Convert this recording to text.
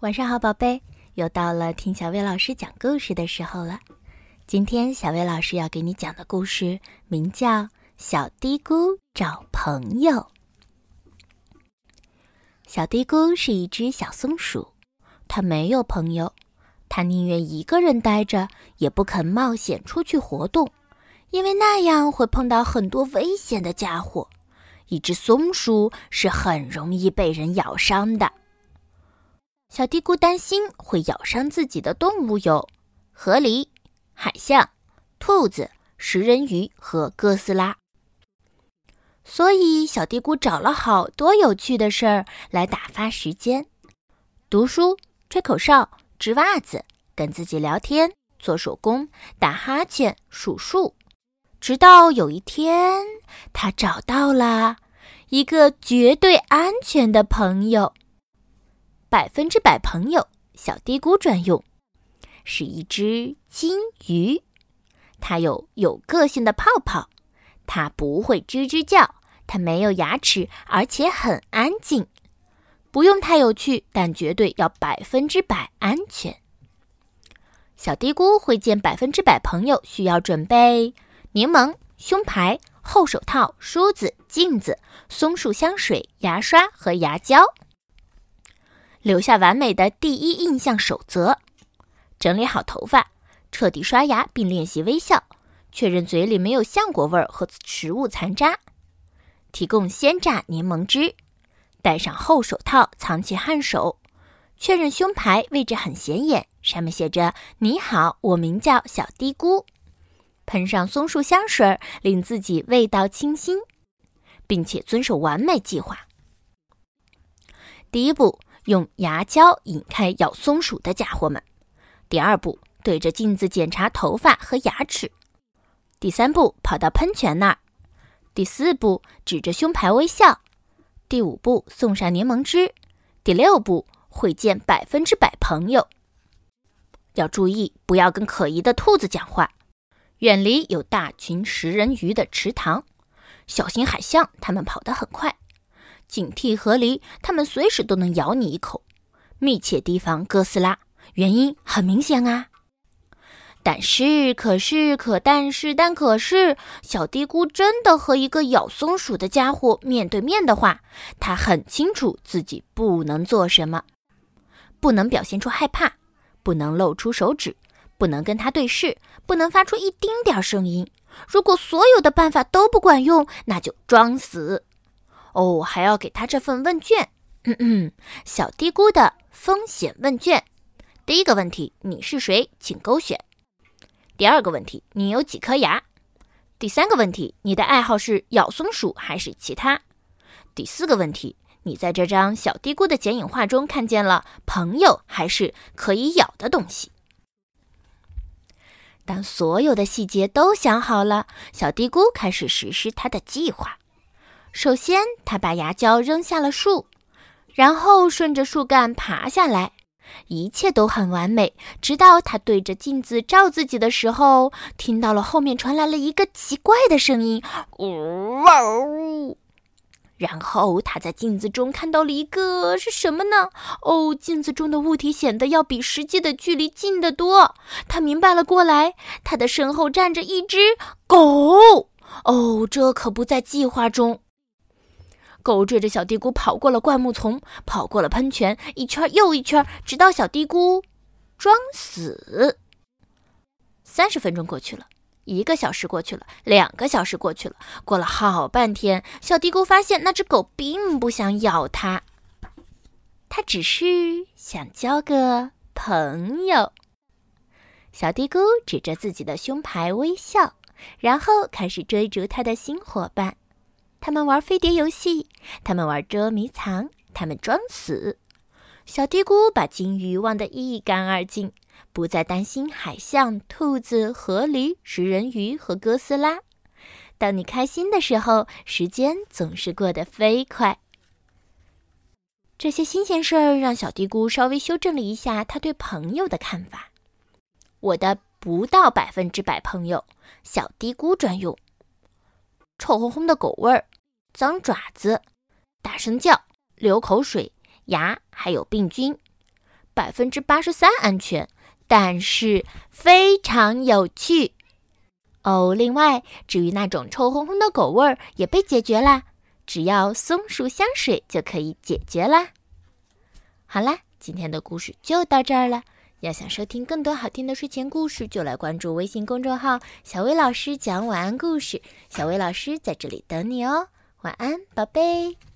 晚上好，宝贝，又到了听小薇老师讲故事的时候了。今天小薇老师要给你讲的故事名叫《小嘀咕找朋友》。小嘀咕是一只小松鼠，它没有朋友，它宁愿一个人待着，也不肯冒险出去活动，因为那样会碰到很多危险的家伙。一只松鼠是很容易被人咬伤的。小嘀咕担心会咬伤自己的动物有河狸、海象、兔子、食人鱼和哥斯拉，所以小嘀咕找了好多有趣的事儿来打发时间：读书、吹口哨、织袜子、跟自己聊天、做手工、打哈欠、数数。直到有一天，他找到了一个绝对安全的朋友。百分之百朋友，小嘀咕专用，是一只金鱼。它有有个性的泡泡，它不会吱吱叫，它没有牙齿，而且很安静。不用太有趣，但绝对要百分之百安全。小嘀咕会见百分之百朋友，需要准备柠檬、胸牌、厚手套、梳子、镜子、松树香水、牙刷和牙胶。留下完美的第一印象守则：整理好头发，彻底刷牙，并练习微笑，确认嘴里没有橡果味儿和食物残渣。提供鲜榨柠檬汁，戴上厚手套藏起汗手，确认胸牌位置很显眼，上面写着“你好，我名叫小嘀咕”。喷上松树香水，令自己味道清新，并且遵守完美计划。第一步。用牙胶引开咬松鼠的家伙们。第二步，对着镜子检查头发和牙齿。第三步，跑到喷泉那儿。第四步，指着胸牌微笑。第五步，送上柠檬汁。第六步，会见百分之百朋友。要注意，不要跟可疑的兔子讲话。远离有大群食人鱼的池塘。小心海象，它们跑得很快。警惕河狸，它们随时都能咬你一口。密切提防哥斯拉，原因很明显啊。但是，可是，可但是，但可是，小嘀咕真的和一个咬松鼠的家伙面对面的话，他很清楚自己不能做什么：不能表现出害怕，不能露出手指，不能跟他对视，不能发出一丁点声音。如果所有的办法都不管用，那就装死。哦，还要给他这份问卷，嗯嗯，小嘀咕的风险问卷。第一个问题，你是谁？请勾选。第二个问题，你有几颗牙？第三个问题，你的爱好是咬松鼠还是其他？第四个问题，你在这张小嘀咕的剪影画中看见了朋友还是可以咬的东西？当所有的细节都想好了，小嘀咕开始实施他的计划。首先，他把牙胶扔下了树，然后顺着树干爬下来，一切都很完美。直到他对着镜子照自己的时候，听到了后面传来了一个奇怪的声音：“呜呜。”然后他在镜子中看到了一个是什么呢？哦，镜子中的物体显得要比实际的距离近得多。他明白了过来，他的身后站着一只狗。哦，这可不在计划中。狗追着小嘀咕跑过了灌木丛，跑过了喷泉，一圈又一圈，直到小嘀咕装死。三十分钟过去了，一个小时过去了，两个小时过去了，过了好半天，小嘀咕发现那只狗并不想咬它，它只是想交个朋友。小嘀咕指着自己的胸牌微笑，然后开始追逐他的新伙伴。他们玩飞碟游戏，他们玩捉迷藏，他们装死。小嘀咕把金鱼忘得一干二净，不再担心海象、兔子、河狸、食人鱼和哥斯拉。当你开心的时候，时间总是过得飞快。这些新鲜事儿让小嘀咕稍微修正了一下他对朋友的看法。我的不到百分之百朋友，小嘀咕专用。臭烘烘的狗味儿，脏爪子，大声叫，流口水，牙还有病菌。百分之八十三安全，但是非常有趣。哦，另外，至于那种臭烘烘的狗味儿也被解决啦，只要松鼠香水就可以解决啦。好啦，今天的故事就到这儿了。要想收听更多好听的睡前故事，就来关注微信公众号“小薇老师讲晚安故事”。小薇老师在这里等你哦，晚安，宝贝。